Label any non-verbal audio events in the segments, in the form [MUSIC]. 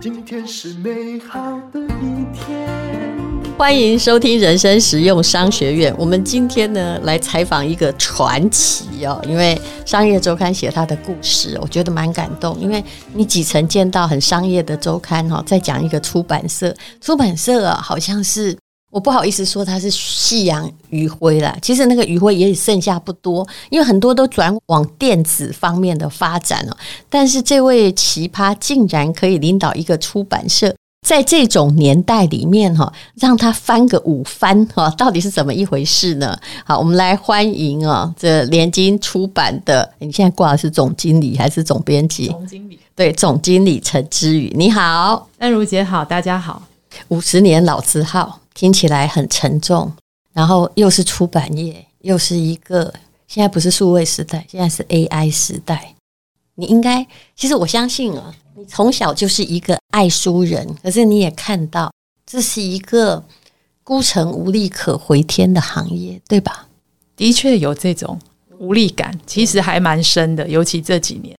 今天是美好的一天。欢迎收听人生实用商学院。我们今天呢，来采访一个传奇哦，因为商业周刊写他的故事，我觉得蛮感动。因为你几曾见到很商业的周刊哈，在讲一个出版社，出版社，好像是我不好意思说它是夕阳余晖啦。其实那个余晖也剩下不多，因为很多都转往电子方面的发展了。但是这位奇葩竟然可以领导一个出版社。在这种年代里面，哈，让他翻个五番，哈，到底是怎么一回事呢？好，我们来欢迎啊，这联经出版的，你现在挂的是总经理还是总编辑？总经理，对，总经理陈之宇，你好，安如姐好，大家好。五十年老字号，听起来很沉重，然后又是出版业，又是一个现在不是数位时代，现在是 AI 时代，你应该，其实我相信啊。你从小就是一个爱书人，可是你也看到这是一个孤城无力可回天的行业，对吧？的确有这种无力感，其实还蛮深的，尤其这几年。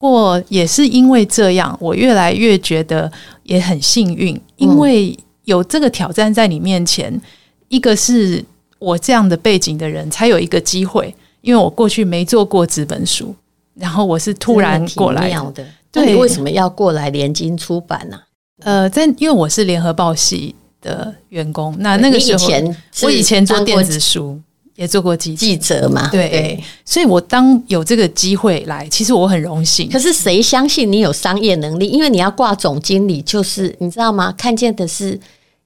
不过也是因为这样，我越来越觉得也很幸运，因为有这个挑战在你面前。一个是我这样的背景的人才有一个机会，因为我过去没做过纸本书，然后我是突然过来的。对，你为什么要过来联经出版呢？呃，在因为我是联合报系的员工，那那个时候我以前做电子书，也做过记记者嘛，对，对，所以我当有这个机会来，其实我很荣幸。可是谁相信你有商业能力？因为你要挂总经理，就是你知道吗？看见的是。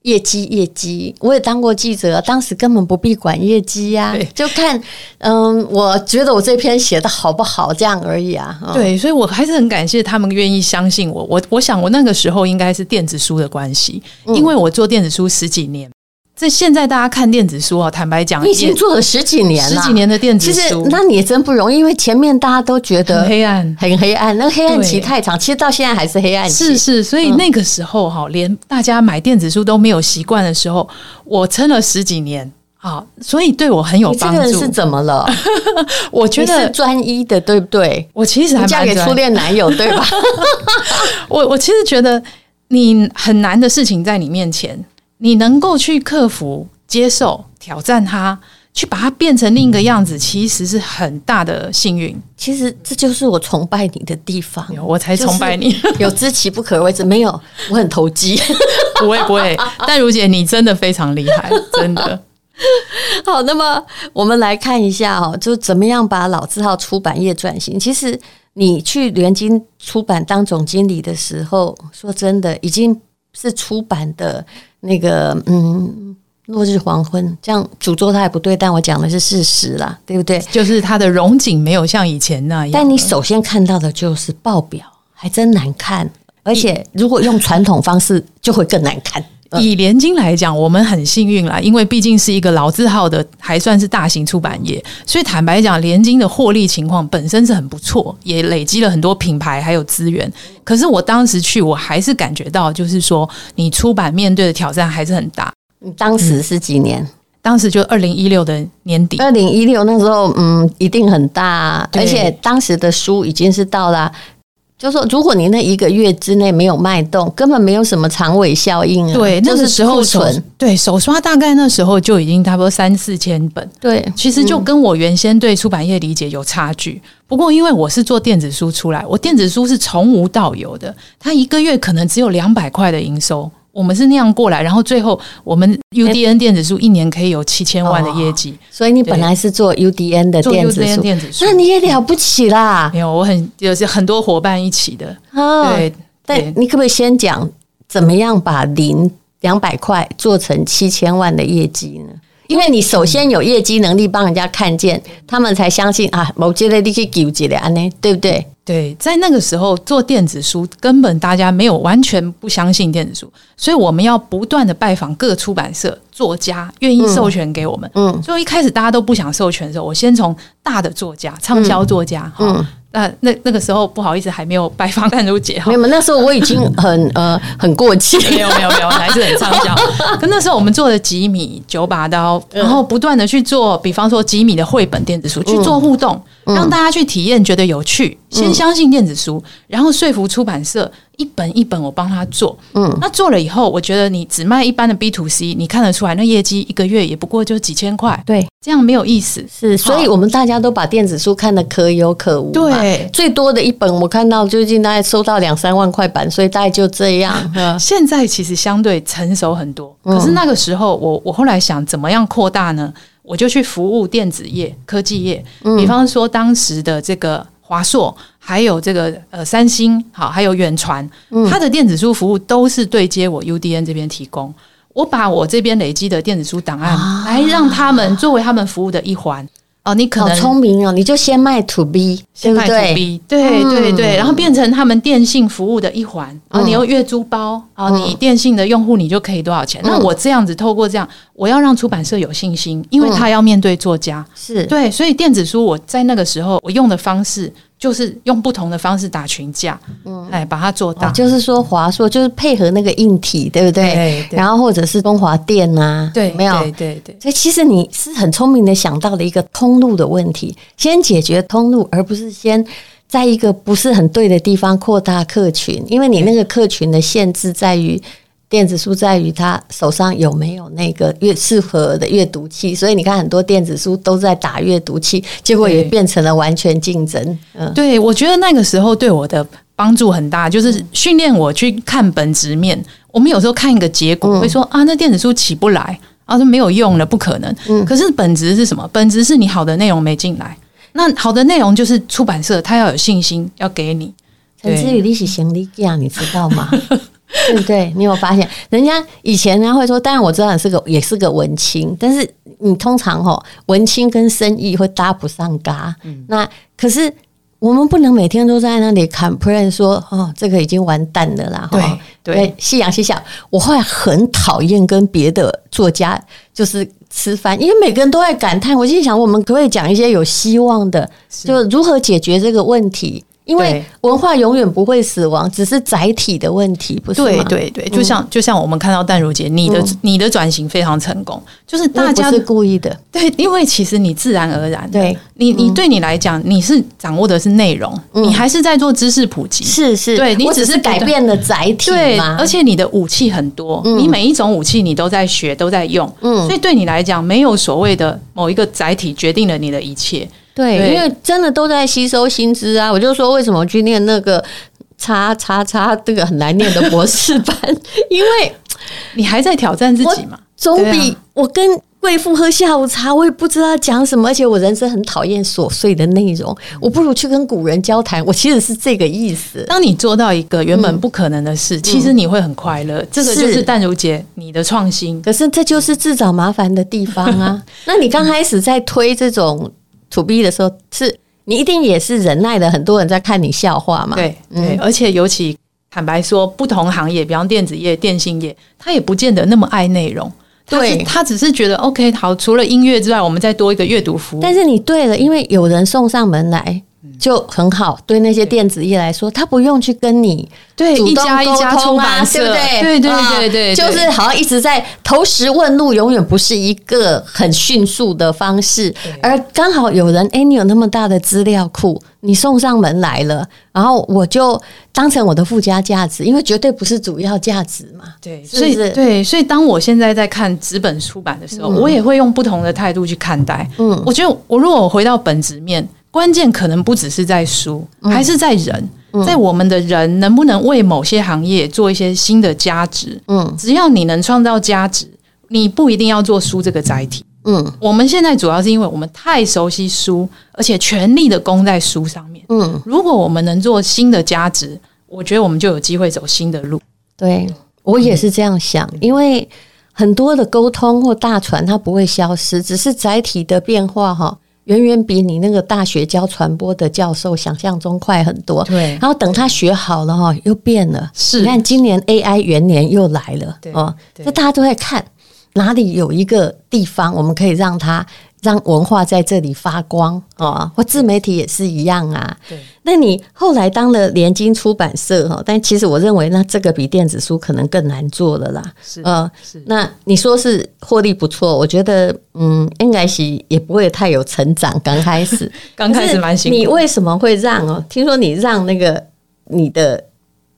业绩，业绩，我也当过记者，当时根本不必管业绩呀、啊，就看，嗯，我觉得我这篇写的好不好，这样而已啊。对，所以我还是很感谢他们愿意相信我。我我想我那个时候应该是电子书的关系，因为我做电子书十几年。这现在大家看电子书啊，坦白讲，你已经做了十几年了，十几年的电子书，其实那你也真不容易，因为前面大家都觉得很黑暗，很黑暗，那个黑暗期太长，其实到现在还是黑暗期。是是，所以那个时候哈，连大家买电子书都没有习惯的时候，我撑了十几年啊，所以对我很有帮助。这个人是怎么了？[LAUGHS] 我觉得是专一的，对不对？我其实还嫁给初恋男友，对吧？[LAUGHS] 我我其实觉得你很难的事情在你面前，你能够去克服。接受挑战它，去把它变成另一个样子，其实是很大的幸运。其实这就是我崇拜你的地方，我才崇拜你。有知其不可为之，没有，我很投机。[LAUGHS] 不会不会，但如姐你真的非常厉害，真的。[LAUGHS] 好，那么我们来看一下哦，就怎么样把老字号出版业转型。其实你去联经出版当总经理的时候，说真的，已经是出版的那个嗯。落日黄昏，这样诅咒他也不对，但我讲的是事实啦，对不对？就是他的容景没有像以前那样。但你首先看到的就是报表，还真难看，而且如果用传统方式，就会更难看。以联经来讲，我们很幸运啦，因为毕竟是一个老字号的，还算是大型出版业，所以坦白讲，联经的获利情况本身是很不错，也累积了很多品牌还有资源。可是我当时去，我还是感觉到，就是说，你出版面对的挑战还是很大。当时是几年？嗯、当时就二零一六的年底。二零一六那时候，嗯，一定很大，而且当时的书已经是到了，就说，如果你那一个月之内没有脉动，根本没有什么长尾效应啊。对，那个时候手对手刷大概那时候就已经差不多三四千本。对，其实就跟我原先对出版业理解有差距。不过因为我是做电子书出来，我电子书是从无到有的，它一个月可能只有两百块的营收。我们是那样过来，然后最后我们 UDN 电子书一年可以有七千万的业绩，所以你本来是做 UDN 的电子书，电子书，那你也了不起啦！没有，我很有些很多伙伴一起的。对，但你可不可以先讲怎么样把零两百块做成七千万的业绩呢？因为你首先有业绩能力，帮人家看见，他们才相信啊，某些的你可以给几两呢，对不对？对，在那个时候做电子书，根本大家没有完全不相信电子书，所以我们要不断的拜访各出版社、作家，愿意授权给我们。嗯，所以一开始大家都不想授权的时候，我先从大的作家、畅销作家哈，那那那个时候不好意思，还没有拜访淡如姐哈。没有，那时候我已经很呃 [LAUGHS] 很过气。没有没有没有，还是很畅销。[LAUGHS] 可那时候我们做了几米九把刀，然后不断的去做，比方说几米的绘本电子书去做互动，让大家去体验，觉得有趣，先相信电子书，然后说服出版社。一本一本我帮他做，嗯，那做了以后，我觉得你只卖一般的 B to C，你看得出来那业绩一个月也不过就几千块，对，这样没有意思，是，所以我们大家都把电子书看得可有可无，对，最多的一本我看到最近大概收到两三万块版，所以大概就这样。[LAUGHS] 现在其实相对成熟很多，可是那个时候我我后来想怎么样扩大呢？我就去服务电子业、科技业，比方说当时的这个。华硕还有这个呃三星好，还有远传，它的电子书服务都是对接我 UDN 这边提供。我把我这边累积的电子书档案来让他们作为他们服务的一环。哦，你可能聪明哦，你就先卖 To B，先卖 To B，对对对，然后变成他们电信服务的一环。然后你用月租包，然后你电信的用户你就可以多少钱？那我这样子透过这样，我要让出版社有信心，因为他要面对作家，是。对，所以电子书我在那个时候我用的方式。就是用不同的方式打群架，嗯，哎，把它做大。就是说华硕就是配合那个硬体，对不对？对，对。然后或者是中华电啊，对，没有，对对对。所以其实你是很聪明的想到了一个通路的问题，先解决通路，而不是先在一个不是很对的地方扩大客群，因为你那个客群的限制在于。电子书在于他手上有没有那个阅适合的阅读器，所以你看很多电子书都在打阅读器，结果也变成了完全竞争。嗯，对，我觉得那个时候对我的帮助很大，就是训练我去看本质面。我们有时候看一个结果，会说啊，那电子书起不来，啊，说没有用了，不可能。嗯，可是本质是什么？本质是你好的内容没进来，那好的内容就是出版社他要有信心要给你。陈志宇，你是行李架，你知道吗？[LAUGHS] 对 [LAUGHS] 不对？你有发现，人家以前人家会说，当然我知道你是个也是个文青，但是你通常哈文青跟生意会搭不上嘎。嗯，那可是我们不能每天都在那里 complain 说哦，这个已经完蛋了啦。对对，夕阳西下，我后来很讨厌跟别的作家就是吃饭，因为每个人都在感叹。我心想，我们可不可以讲一些有希望的，就如何解决这个问题？因为文化永远不会死亡，只是载体的问题，不是吗？对对对，就像就像我们看到淡如姐，你的你的转型非常成功，就是大家是故意的。对，因为其实你自然而然，对你你对你来讲，你是掌握的是内容，你还是在做知识普及，是是，对你只是改变了载体，对，而且你的武器很多，你每一种武器你都在学，都在用，嗯，所以对你来讲，没有所谓的某一个载体决定了你的一切。对，因为真的都在吸收新知啊！[LAUGHS] 我就说为什么去念那个叉叉叉这个很难念的博士班，[LAUGHS] 因为你还在挑战自己嘛，总比我跟贵妇喝下午茶，我也不知道讲什么，而且我人生很讨厌琐碎的内容，我不如去跟古人交谈。我其实是这个意思。当你做到一个原本不可能的事，嗯、其实你会很快乐。这个就是淡如姐你的创新，可是这就是自找麻烦的地方啊！[LAUGHS] 那你刚开始在推这种。To B 的时候，是你一定也是忍耐的，很多人在看你笑话嘛。对对，而且尤其坦白说，不同行业，比方电子业、电信业，他也不见得那么爱内容。对，他只是觉得 OK，好，除了音乐之外，我们再多一个阅读服务。但是你对了，因为有人送上门来。就很好，对那些电子业来说，他不用去跟你对一家一家出版社，对不对？对对对对，就是好像一直在投石问路，永远不是一个很迅速的方式。而刚好有人，哎，你有那么大的资料库，你送上门来了，然后我就当成我的附加价值，因为绝对不是主要价值嘛。对，所以对，所以当我现在在看纸本出版的时候，我也会用不同的态度去看待。嗯，我觉得我如果我回到本质面。关键可能不只是在书，还是在人，在我们的人能不能为某些行业做一些新的价值？嗯，只要你能创造价值，你不一定要做书这个载体。嗯，我们现在主要是因为我们太熟悉书，而且全力的攻在书上面。嗯，如果我们能做新的价值，我觉得我们就有机会走新的路。对，我也是这样想，因为很多的沟通或大船它不会消失，只是载体的变化哈。远远比你那个大学教传播的教授想象中快很多。对，然后等他学好了哈，又变了。是，你看今年 AI 元年又来了。对，哦，这大家都在看哪里有一个地方，我们可以让他让文化在这里发光啊，或自媒体也是一样啊。对，那你后来当了联经出版社哈，但其实我认为那这个比电子书可能更难做了啦。是，呃，是。那你说是获利不错，我觉得嗯，应该是也不会太有成长。刚开始，[LAUGHS] 刚开始蛮辛苦。你为什么会让哦？听说你让那个你的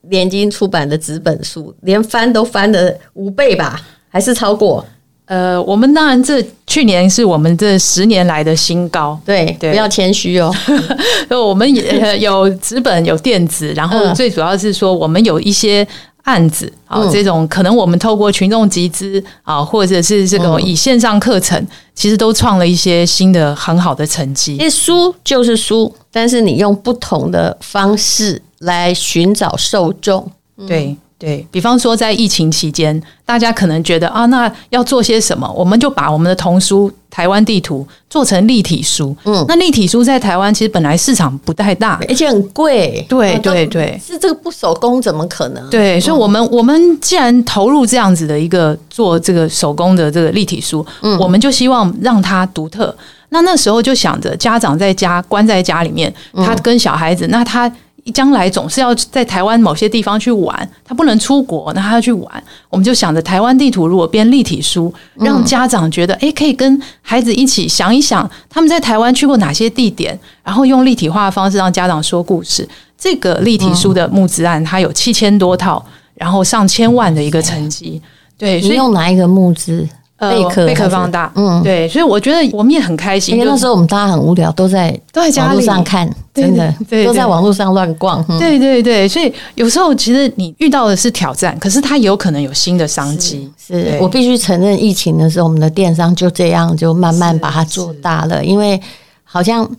联经出版的纸本书连翻都翻了五倍吧，还是超过？呃，我们当然这去年是我们这十年来的新高，对，对，不要谦虚哦。[LAUGHS] 我们也有纸本有电子，然后最主要是说我们有一些案子啊，这种可能我们透过群众集资啊，或者是这种以线上课程，其实都创了一些新的很好的成绩。因为书就是书，但是你用不同的方式来寻找受众，对。对，比方说，在疫情期间，大家可能觉得啊，那要做些什么？我们就把我们的童书《台湾地图》做成立体书。嗯，那立体书在台湾其实本来市场不太大，而且很贵。对对对，是这个不手工怎么可能？对，所以我们我们既然投入这样子的一个做这个手工的这个立体书，嗯，我们就希望让它独特。那那时候就想着，家长在家关在家里面，他跟小孩子，那他。将来总是要在台湾某些地方去玩，他不能出国，那他要去玩。我们就想着台湾地图如果编立体书，让家长觉得，诶，可以跟孩子一起想一想他们在台湾去过哪些地点，然后用立体化的方式让家长说故事。这个立体书的募资案，它有七千多套，然后上千万的一个成绩。对，所以用哪一个募资？贝壳贝壳放大，嗯，对，所以我觉得我们也很开心。因为那时候我们大家很无聊，都在都在家里上看，真的都在网络上乱逛。对对对，所以有时候其实你遇到的是挑战，可是它有可能有新的商机。是我必须承认，疫情的时候，我们的电商就这样就慢慢把它做大了，因为好像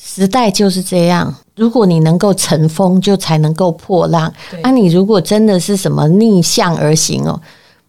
时代就是这样。如果你能够乘风，就才能够破浪。那你如果真的是什么逆向而行哦。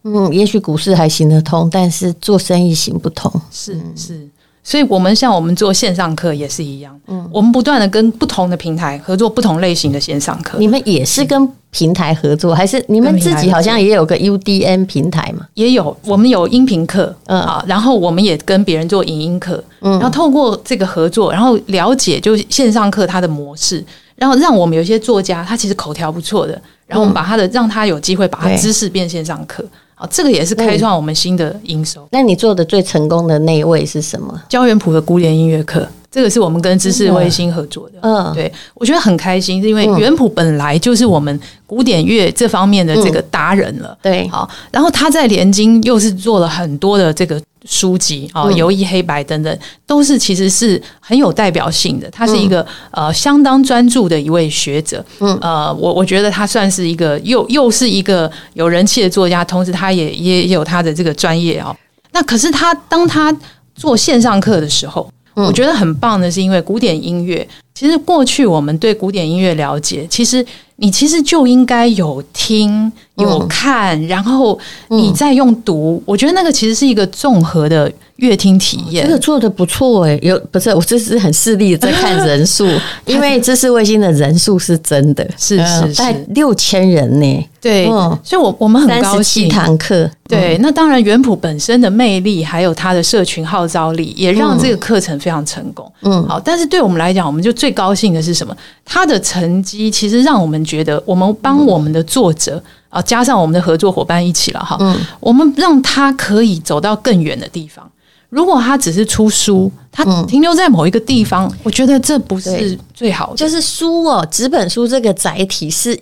嗯，也许股市还行得通，但是做生意行不通。是是，所以我们像我们做线上课也是一样，嗯，我们不断的跟不同的平台合作不同类型的线上课。你们也是跟平台合作，还是你们自己好像也有个 UDN 平台嘛？也有，我们有音频课，嗯啊，然后我们也跟别人做影音课，嗯，然后透过这个合作，然后了解就线上课它的模式，然后让我们有些作家他其实口条不错的，然后我们把他的让他有机会把他知识变线上课。哦，这个也是开创我们新的营收。那你做的最成功的那一位是什么？焦元溥的古典音乐课，这个是我们跟知识卫星合作的。嗯，对，我觉得很开心，是因为元溥本来就是我们古典乐这方面的这个达人了。对，好，然后他在联经又是做了很多的这个。书籍啊，游艺黑白等等，都是其实是很有代表性的。他是一个呃相当专注的一位学者。嗯，呃，我我觉得他算是一个又又是一个有人气的作家，同时他也也有他的这个专业哦。那可是他当他做线上课的时候，我觉得很棒的是，因为古典音乐，其实过去我们对古典音乐了解，其实。你其实就应该有听有看，然后你再用读。我觉得那个其实是一个综合的乐听体验。这个做的不错哎，有不是我这是很势利的在看人数，[LAUGHS] 因为知识卫星的人数是真的是是在六千人呢。对，所以我我们很高兴。七堂课，对，那当然原谱本身的魅力，还有它的社群号召力，也让这个课程非常成功。嗯，好，但是对我们来讲，我们就最高兴的是什么？它的成绩其实让我们。觉得我们帮我们的作者啊，加上我们的合作伙伴一起了哈，嗯，我们让他可以走到更远的地方。如果他只是出书，他停留在某一个地方，我觉得这不是最好的。就是书哦，纸本书这个载体是，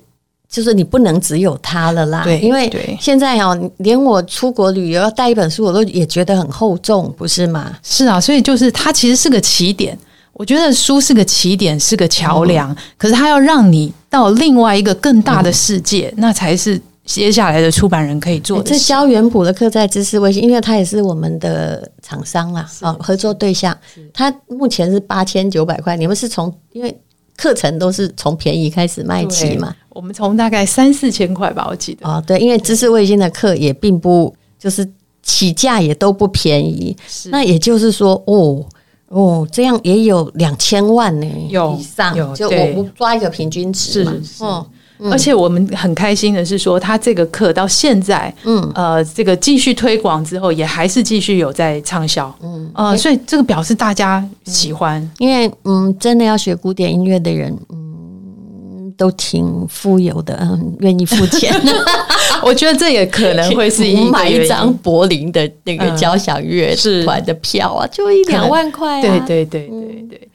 就是你不能只有它了啦。对，因为现在哦，连我出国旅游要带一本书，我都也觉得很厚重，不是吗？是啊，所以就是它其实是个起点。我觉得书是个起点，是个桥梁，可是它要让你到另外一个更大的世界，那才是接下来的出版人可以做的。这肖元溥的课在知识卫星，因为他也是我们的厂商啦，啊，合作对象。他目前是八千九百块，你们是从因为课程都是从便宜开始卖起嘛？我们从大概三四千块吧，我记得。哦，对，因为知识卫星的课也并不就是起价也都不便宜，那也就是说哦。哦，这样也有两千万呢，有以上，有就我们抓一个平均值嘛，是，是，而且我们很开心的是说，他这个课到现在，嗯，呃，这个继续推广之后，也还是继续有在畅销，嗯，呃，所以这个表示大家喜欢，嗯、因为嗯，真的要学古典音乐的人，嗯，都挺富有的，嗯，[LAUGHS] 愿意付钱。[LAUGHS] 我觉得这也可能会是一买一张柏林的那个交响乐团的票啊，嗯、就一两万块啊，对对对对对。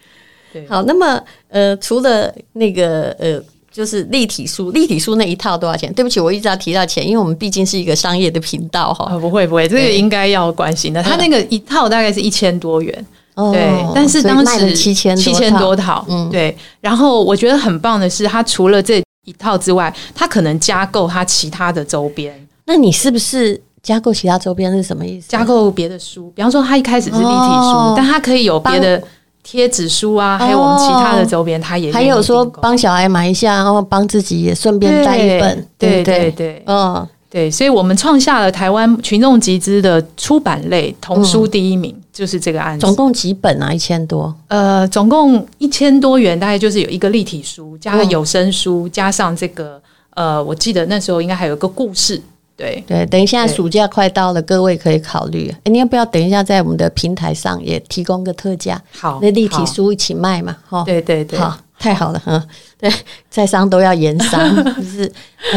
对好，那么呃，除了那个呃，就是立体书，立体书那一套多少钱？对不起，我一直要提到钱，因为我们毕竟是一个商业的频道哈、哦。不会不会，这个应该要关心的。他那个一套大概是一千多元，嗯、对，但是当时七千七千多套，嗯，对。然后我觉得很棒的是，他除了这一套之外，他可能加购他其他的周边。那你是不是加购其他周边是什么意思？加购别的书，比方说他一开始是立体书，哦、但他可以有别的。贴纸书啊，还有我们其他的周边，他也还有说帮小孩买一下，然后帮自己也顺便带一本，对对对，嗯对，所以我们创下了台湾群众集资的出版类童书第一名，就是这个案子。总共几本啊？一千多？呃，总共一千多元，大概就是有一个立体书，加个有声书，加上这个呃，我记得那时候应该还有个故事。对对，等一下暑假快到了，各位可以考虑。哎，你要不要等一下在我们的平台上也提供个特价？好，那立体书一起卖嘛？哈，对对对，好，太好了，嗯，对，[LAUGHS] 在商都要严商，[LAUGHS] 就是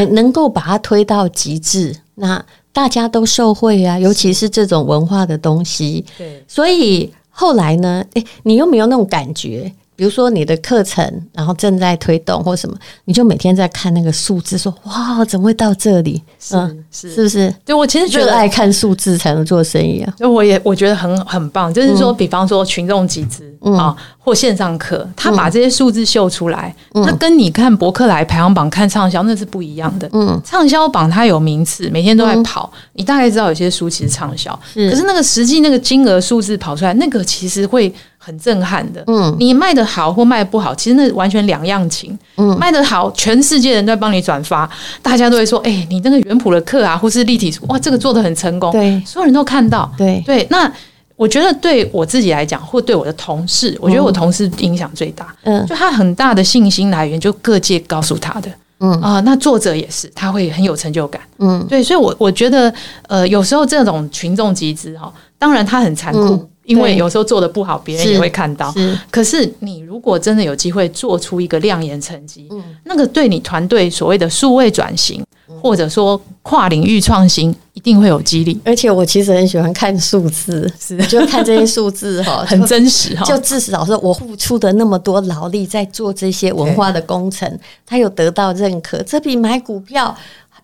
能够把它推到极致，那大家都受惠啊，尤其是这种文化的东西。对，所以后来呢，哎，你有没有那种感觉？比如说你的课程，然后正在推动或什么，你就每天在看那个数字，说哇，怎么会到这里？嗯，是是不是？就我其实觉得爱看数字才能做生意啊。就我也我觉得很很棒，就是说，比方说群众集资啊，或线上课，他把这些数字秀出来，那跟你看博客来排行榜看畅销那是不一样的。嗯，畅销榜它有名次，每天都在跑，你大概知道有些书其实畅销，可是那个实际那个金额数字跑出来，那个其实会。很震撼的，嗯，你卖的好或卖得不好，其实那完全两样情。嗯，卖得好，全世界人都在帮你转发，大家都会说，哎、欸，你那个原谱的课啊，或是立体书，哇，这个做得很成功，对，所有人都看到，对。对。那我觉得对我自己来讲，或对我的同事，我觉得我同事影响最大，嗯，就他很大的信心来源，就各界告诉他的，嗯。啊、呃，那作者也是，他会很有成就感，嗯，对，所以我我觉得，呃，有时候这种群众集资哈，当然他很残酷。嗯因为有时候做的不好，别人也会看到。是，可是你如果真的有机会做出一个亮眼成绩，嗯，那个对你团队所谓的数位转型，或者说跨领域创新，一定会有激励。而且我其实很喜欢看数字，是，就看这些数字 [LAUGHS] 哈，很真实哈。就至少说我付出的那么多劳力在做这些文化的工程，它有得到认可，这比买股票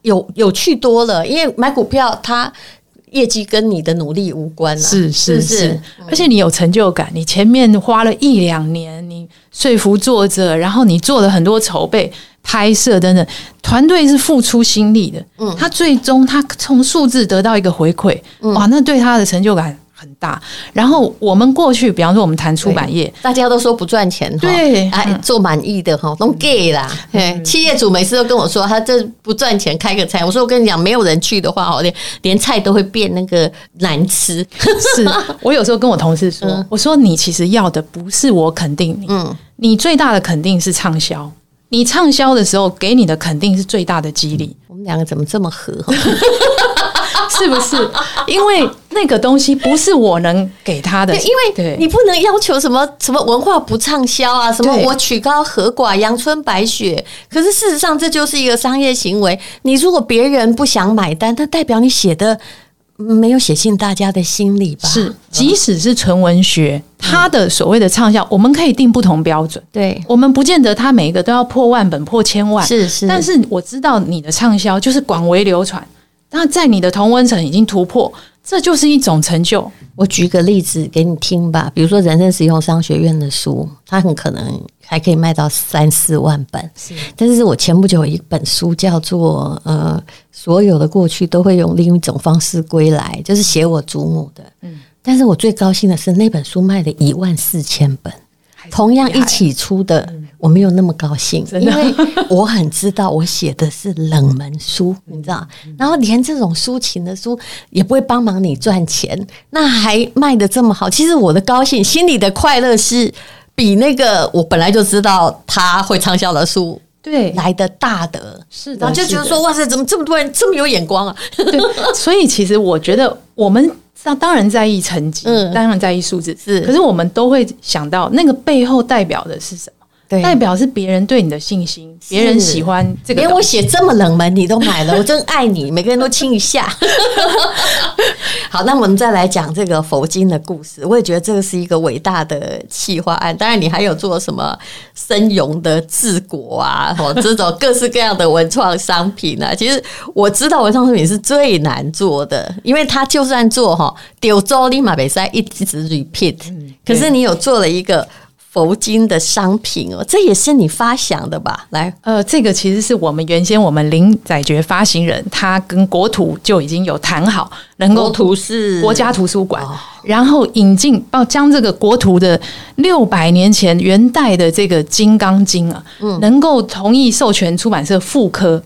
有有趣多了。因为买股票它。业绩跟你的努力无关啊，是是是，而且你有成就感，你前面花了一两年，你说服作者，然后你做了很多筹备、拍摄等等，团队是付出心力的，嗯，他最终他从数字得到一个回馈，哇，那对他的成就感。很大，然后我们过去，比方说我们谈出版业，大家都说不赚钱，对，哎，做满意的哈，都 gay 啦。企业主每次都跟我说，他这不赚钱，开个菜。我说我跟你讲，没有人去的话，连连菜都会变那个难吃。是 [LAUGHS] 我有时候跟我同事说，我说你其实要的不是我肯定你，嗯，你最大的肯定是畅销，你畅销的时候给你的肯定是最大的激励。我们两个怎么这么合？[LAUGHS] [LAUGHS] 是不是？因为那个东西不是我能给他的，因为你不能要求什么什么文化不畅销啊，什么我曲高和寡、阳春白雪。可是事实上，这就是一个商业行为。你如果别人不想买单，那代表你写的没有写进大家的心里吧？是，即使是纯文学，它的所谓的畅销，我们可以定不同标准。对，我们不见得它每一个都要破万本、破千万。是是，但是我知道你的畅销就是广为流传。那在你的同温层已经突破，这就是一种成就。我举个例子给你听吧，比如说人生实用商学院的书，它很可能还可以卖到三四万本。是，但是我前不久有一本书叫做《呃，所有的过去都会用另一种方式归来》，就是写我祖母的。嗯，但是我最高兴的是那本书卖了一万四千本。同样一起出的，我没有那么高兴，因为我很知道我写的是冷门书，你知道，然后连这种抒情的书也不会帮忙你赚钱，那还卖的这么好，其实我的高兴，心里的快乐是比那个我本来就知道他会畅销的书对。来的大的，是的，然后就觉得说哇塞，怎么这么多人这么有眼光啊？对，[LAUGHS] 所以其实我觉得我们当然在意成绩，嗯，当然在意数字，是，可是我们都会想到那个背后代表的是什么？对，代表是别人对你的信心，别人喜欢这个。连我写这么冷门你都买了，[LAUGHS] 我真爱你，每个人都亲一下。[LAUGHS] 好，那我们再来讲这个佛经的故事。我也觉得这个是一个伟大的企划案。当然，你还有做什么生荣的治国啊，或 [LAUGHS] 这种各式各样的文创商品啊。其实我知道文创商品是最难做的，因为他就算做哈，丢周立马比赛一直 repeat，可是你有做了一个。佛经的商品哦，这也是你发想的吧？来，呃，这个其实是我们原先我们林载觉发行人，他跟国图就已经有谈好，能够国图是国家图书馆，哦、然后引进到将这个国图的六百年前元代的这个《金刚经》啊，嗯，能够同意授权出版社复刻，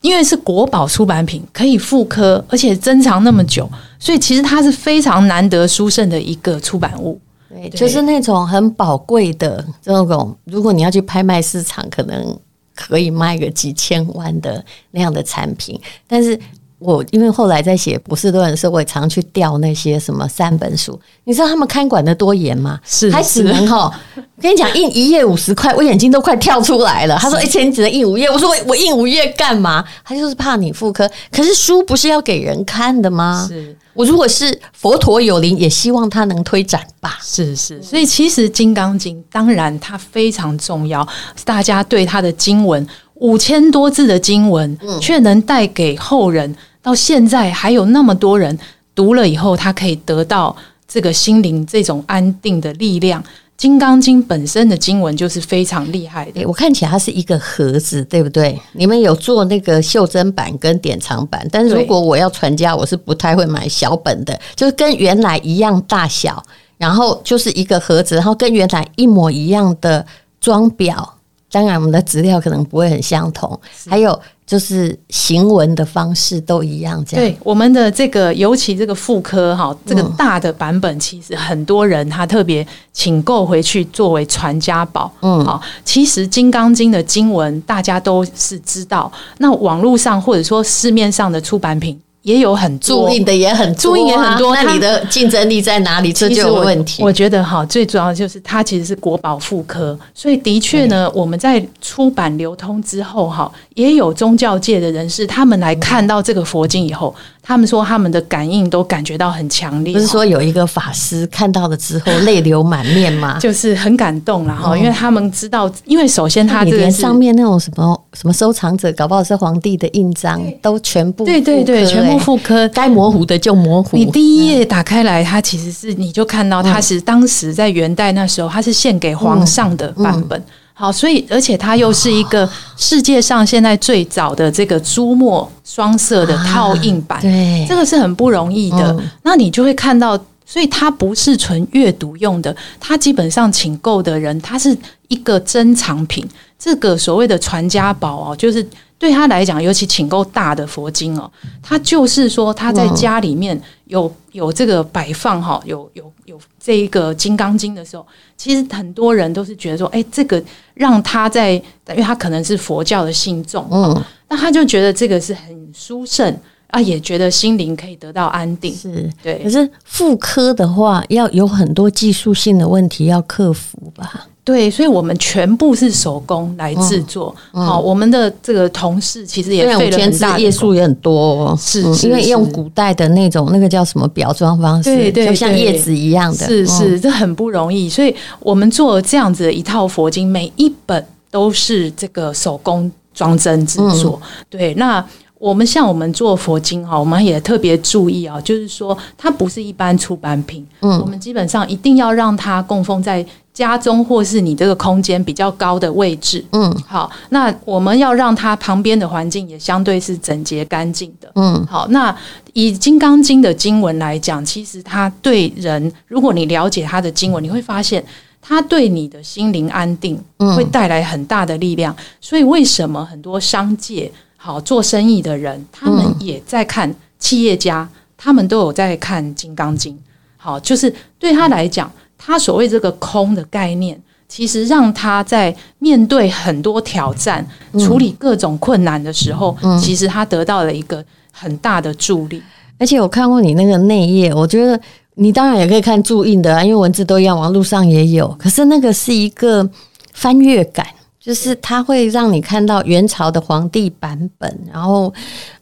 因为是国宝出版品，可以复刻，而且珍藏那么久，所以其实它是非常难得殊胜的一个出版物。对，就是那种很宝贵的这种，如果你要去拍卖市场，可能可以卖个几千万的那样的产品，但是。我因为后来在写博士论文的时候，我也常去调那些什么三本书。你知道他们看管的多严吗？是，还只能哈。我跟你讲，印一页五十块，我眼睛都快跳出来了。他说：“而且你只能印五页。”我说：“我我印五页干嘛？”他就是怕你复刻。可是书不是要给人看的吗？是我如果是佛陀有灵，也希望他能推展吧。是是，所以其实《金刚经》当然它非常重要，大家对它的经文五千多字的经文，却能带给后人。到现在还有那么多人读了以后，他可以得到这个心灵这种安定的力量。《金刚经》本身的经文就是非常厉害的。我看起来它是一个盒子，对不对？你们有做那个袖珍版跟典藏版，但是如果我要传家，我是不太会买小本的，就是跟原来一样大小，然后就是一个盒子，然后跟原来一模一样的装裱。当然，我们的资料可能不会很相同，还有。就是行文的方式都一样，这样。对，我们的这个，尤其这个妇科哈，这个大的版本，其实很多人他特别请购回去作为传家宝。嗯，好，其实《金刚经》的经文大家都是知道，那网络上或者说市面上的出版品。也有很注意的也很注意也很多，那你的竞争力在哪里？这就有问题。我觉得哈，最主要就是它其实是国宝妇科，所以的确呢，我们在出版流通之后哈，也有宗教界的人士，他们来看到这个佛经以后。他们说他们的感应都感觉到很强烈，不是说有一个法师看到了之后 [LAUGHS] 泪流满面吗？就是很感动了哈，因为他们知道，因为首先他这连上面那种什么什么收藏者，搞不好是皇帝的印章，都全部对对对，全部复刻，该模糊的就模糊。你第一页打开来，它其实是你就看到，它是当时在元代那时候，它是献给皇上的版本。好，所以而且它又是一个世界上现在最早的这个朱墨双色的套印版，对，这个是很不容易的。那你就会看到，所以它不是纯阅读用的，它基本上请购的人，它是一个珍藏品，这个所谓的传家宝哦，就是对他来讲，尤其请购大的佛经哦，他就是说他在家里面有有这个摆放哈，有有有这一个《金刚经》的时候。其实很多人都是觉得说，哎，这个让他在，因为他可能是佛教的信众，嗯，那他就觉得这个是很殊胜啊，也觉得心灵可以得到安定，是对。可是妇科的话，要有很多技术性的问题要克服吧？对，所以我们全部是手工来制作。好，我们的这个同事其实也费了很大，页数也很多，是因为用古代的那种那个叫什么裱装方式，对对，就像叶子一样的，是是，这很不容易。所以我们做这样子的一套佛经，每一本都是这个手工装帧制作。对，那我们像我们做佛经哈，我们也特别注意啊，就是说它不是一般出版品，嗯，我们基本上一定要让它供奉在。家中或是你这个空间比较高的位置，嗯，好，那我们要让它旁边的环境也相对是整洁干净的，嗯，好，那以《金刚经》的经文来讲，其实它对人，如果你了解它的经文，你会发现它对你的心灵安定会带来很大的力量。所以为什么很多商界好做生意的人，他们也在看企业家，他们都有在看《金刚经》，好，就是对他来讲。他所谓这个空的概念，其实让他在面对很多挑战、嗯、处理各种困难的时候，嗯、其实他得到了一个很大的助力。而且我看过你那个内页，我觉得你当然也可以看注印的啊，因为文字都一样，网络上也有。可是那个是一个翻阅感。就是它会让你看到元朝的皇帝版本，然后，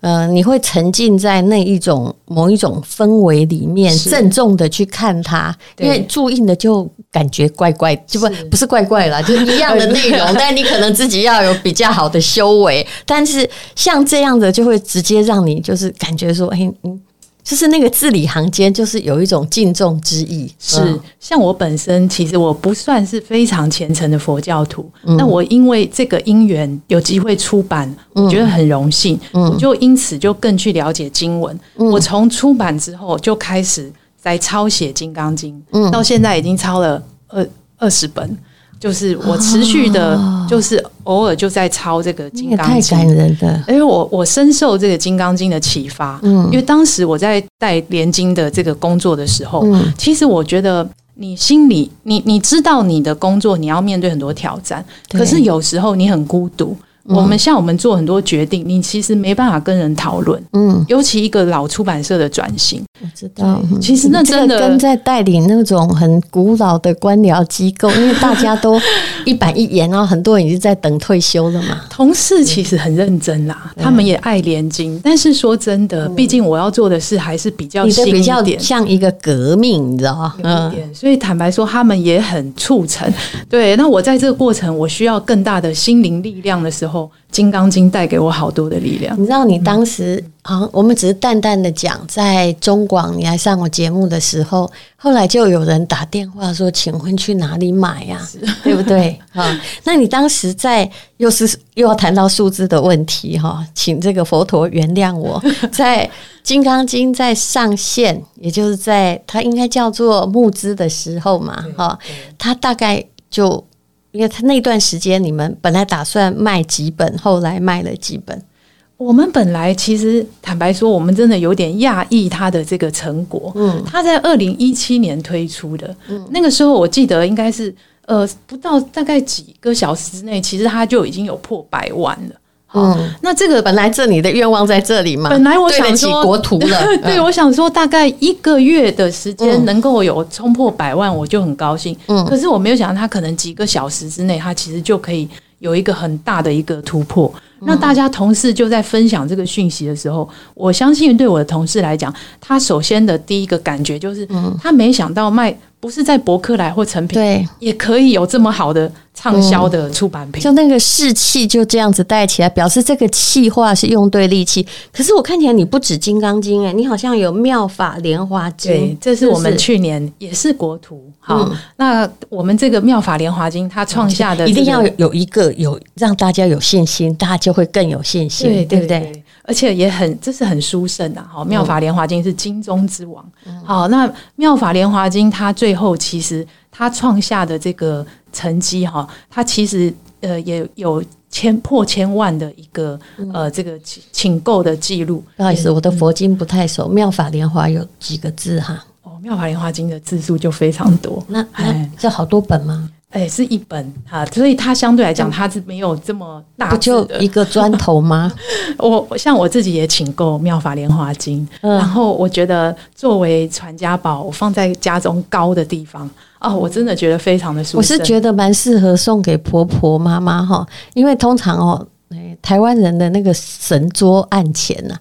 呃，你会沉浸在那一种某一种氛围里面，郑重的去看它。因为注印的就感觉怪怪，就不不是怪怪啦，[LAUGHS] 就是一样的内容，[LAUGHS] 但你可能自己要有比较好的修为。但是像这样的，就会直接让你就是感觉说，哎，嗯。就是那个字里行间，就是有一种敬重之意。是，像我本身，其实我不算是非常虔诚的佛教徒。那、嗯、我因为这个因缘有机会出版，我觉得很荣幸。嗯、我就因此就更去了解经文。嗯、我从出版之后就开始在抄写《金刚经》，嗯，到现在已经抄了二二十本。就是我持续的，就是偶尔就在抄这个《金刚经》，太感人了。因为我我深受这个《金刚经》的启发，嗯，因为当时我在带联经的这个工作的时候，嗯，其实我觉得你心里，你你知道你的工作你要面对很多挑战，可是有时候你很孤独。我们像我们做很多决定，你其实没办法跟人讨论。嗯，尤其一个老出版社的转型，我知道。其实那真的跟在带领那种很古老的官僚机构，[LAUGHS] 因为大家都一板一眼，然后很多人已经在等退休了嘛。同事其实很认真啦，他们也爱连襟，但是说真的，毕竟我要做的事还是比较新一点，比较像一个革命，你知道吗？嗯，所以坦白说，他们也很促成。对，那我在这个过程，我需要更大的心灵力量的时候。后，《金刚经》带给我好多的力量。你知道，你当时啊，我们只是淡淡的讲，在中广你来上我节目的时候，后来就有人打电话说：“请问去哪里买呀？”对不对？[LAUGHS] 啊，那你当时在又是又要谈到数字的问题哈，请这个佛陀原谅我，[LAUGHS] 在《金刚经》在上线，也就是在它应该叫做募资的时候嘛，哈，它大概就。因为他那段时间，你们本来打算卖几本，后来卖了几本。我们本来其实坦白说，我们真的有点讶异他的这个成果。嗯，他在二零一七年推出的，嗯，那个时候我记得应该是呃不到大概几个小时之内，其实他就已经有破百万了。嗯，那这个本来这你的愿望在这里嘛？本来我想说国图了，[LAUGHS] 对，我想说大概一个月的时间能够有冲破百万，我就很高兴。嗯，可是我没有想到他可能几个小时之内，他其实就可以有一个很大的一个突破。那大家同事就在分享这个讯息的时候，我相信对我的同事来讲，他首先的第一个感觉就是，他没想到卖。不是在博客来或成品，对，也可以有这么好的畅销的出版品，嗯，就那个士气就这样子带起来，表示这个气话是用对力气。可是我看起来你不止《金刚经》哎，你好像有《妙法莲华经》，对，这是我们去年也是国图。好，嗯，那我们这个《妙法莲华经》它创下的，这个，一定要有一个有让大家有信心，大家就会更有信心，对，对不对？对而且也很，这是很殊胜的哈。妙法莲华经是经中之王。好，那妙法莲华经它最后其实它创下的这个成绩哈，它其实呃也有千破千万的一个呃这个请请购的记录。不好意思，我的佛经不太熟。妙法莲华有几个字哈？哦，妙法莲华经的字数就非常多。那那这好多本吗？哎、欸，是一本啊，所以它相对来讲，它是没有这么大的。不就一个砖头吗？[LAUGHS] 我像我自己也请购《妙法莲华经》，嗯，然后我觉得作为传家宝，我放在家中高的地方哦，我真的觉得非常的舒服。我是觉得蛮适合送给婆婆妈妈哈，因为通常哦，台湾人的那个神桌案前呐，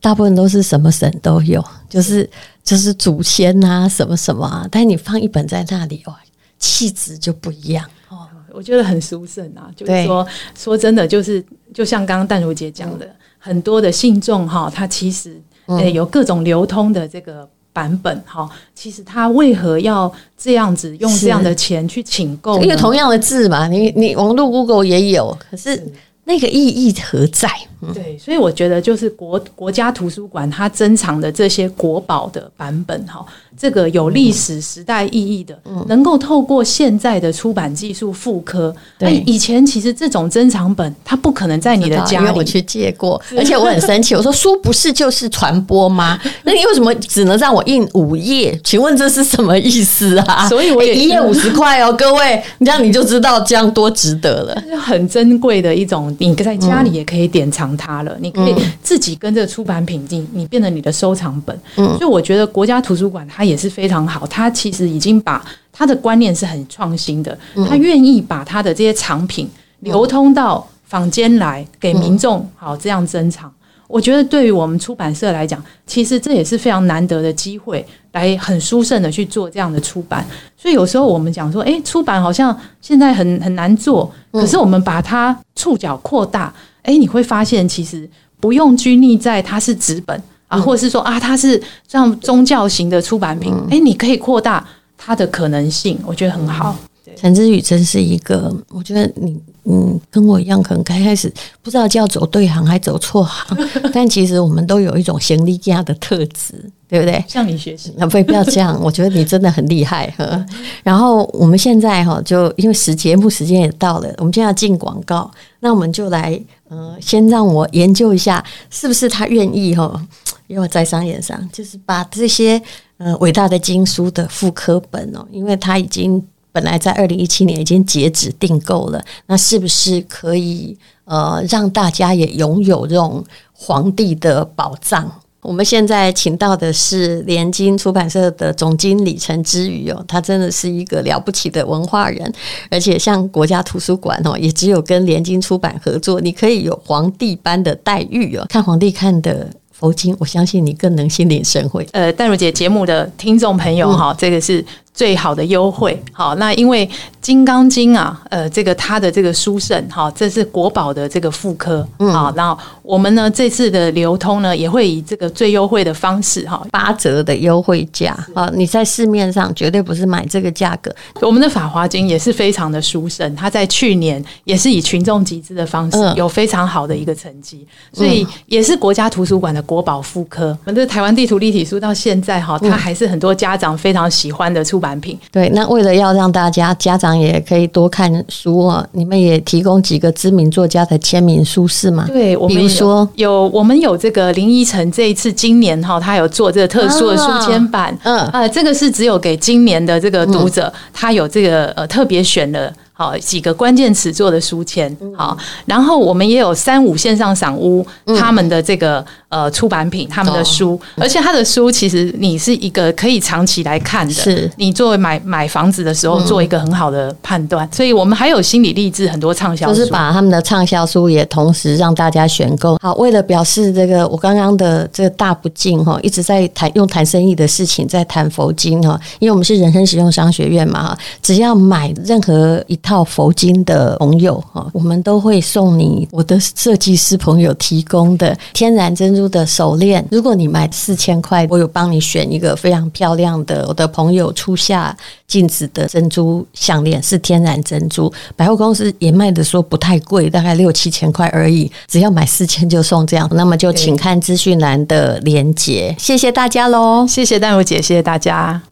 大部分都是什么神都有，就是就是祖先啊，什么什么啊，但你放一本在那里哦。气质就不一样哦，我觉得很殊胜啊。就是说，说真的，就是就像刚刚淡如姐讲的，很多的信众哈，他其实呃有各种流通的这个版本哈，其实他为何要这样子用这样的钱去请购？因为同样的字嘛，你你网络 Google 也有，可是那个意义何在？对，所以我觉得就是国国家图书馆它珍藏的这些国宝的版本哈，这个有历史时代意义的，嗯、能够透过现在的出版技术复刻。对，以前其实这种珍藏本它不可能在你的家里，我去借过，而且我很生气，我说书不是就是传播吗？那你为什么只能让我印五页？请问这是什么意思啊？所以我也、欸、一页五十块哦，各位，这样你就知道这样多值得了，很珍贵的一种，你在家里也可以典藏它了，嗯、你可以自己跟这个出版品进，你变成你的收藏本。嗯，所以我觉得国家图书馆它也是非常好，它其实已经把它的观念是很创新的，它愿意把它的这些藏品流通到坊间来给民众好这样珍藏。我觉得对于我们出版社来讲，其实这也是非常难得的机会，来很殊胜的去做这样的出版。所以有时候我们讲说，诶，出版好像现在很很难做，可是我们把它触角扩大，诶，你会发现其实不用拘泥在它是纸本啊，或者是说啊，它是像宗教型的出版品，哎，你可以扩大它的可能性，我觉得很好。陈之宇真是一个，我觉得你嗯跟我一样，可能刚开始不知道叫走对行还走错行，[LAUGHS] 但其实我们都有一种行李架的特质，对不对？向你学习，那不不要这样，[LAUGHS] 我觉得你真的很厉害哈。然后我们现在哈，就因为时节目时间也到了，我们现在要进广告，那我们就来呃，先让我研究一下，是不是他愿意哈，因为在商言商，就是把这些呃伟大的经书的复刻本哦，因为他已经。本来在二零一七年已经截止订购了，那是不是可以呃让大家也拥有这种皇帝的宝藏？我们现在请到的是联经出版社的总经理陈之宇哦，他真的是一个了不起的文化人，而且像国家图书馆哦，也只有跟联经出版合作，你可以有皇帝般的待遇哦，看皇帝看的佛经，我相信你更能心领神会。呃，淡如姐节目的听众朋友哈，嗯、这个是。最好的优惠，好，那因为《金刚经》啊，呃，这个它的这个书圣，哈，这是国宝的这个副科，嗯，好，那我们呢这次的流通呢，也会以这个最优惠的方式，哈，八折的优惠价，啊，你在市面上绝对不是买这个价格。我们的《法华经》也是非常的书圣，它在去年也是以群众集资的方式，有非常好的一个成绩，所以也是国家图书馆的国宝副科。我们的台湾地图立体书到现在哈，它还是很多家长非常喜欢的出版品。对，那为了要让大家家长也可以多看书啊，你们也提供几个知名作家的签名书是吗？对，我们比如说有我们有这个林依晨这一次今年哈，他有做这个特殊的书签版，嗯啊，这个是只有给今年的这个读者，他有这个呃特别选的。好几个关键词做的书签，好，然后我们也有三五线上赏屋他们的这个呃出版品，他们的书，而且他的书其实你是一个可以长期来看的，是。你作为买买房子的时候做一个很好的判断，所以我们还有心理励志很多畅销书，就是把他们的畅销书也同时让大家选购。好，为了表示这个我刚刚的这个大不敬哈，一直在谈用谈生意的事情在谈佛经哈，因为我们是人生实用商学院嘛哈，只要买任何一套。套佛经的朋友哈，我们都会送你我的设计师朋友提供的天然珍珠的手链。如果你买四千块，我有帮你选一个非常漂亮的我的朋友初夏静子的珍珠项链，是天然珍珠。百货公司也卖的说不太贵，大概六七千块而已。只要买四千就送这样，那么就请看资讯栏的连结。谢谢大家喽，谢谢淡如姐，谢谢大家。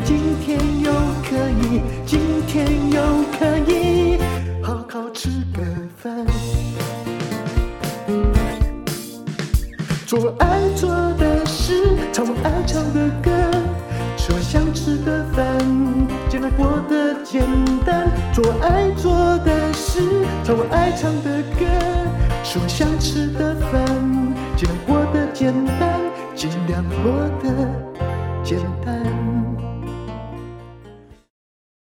今天又可以，今天又可以好好吃个饭做我爱做的事，唱我爱唱的歌，吃我想吃的饭，尽量过得简单。做我爱做的事，唱我爱唱的歌，吃我想吃的饭，尽量过得简单，尽量过得简单。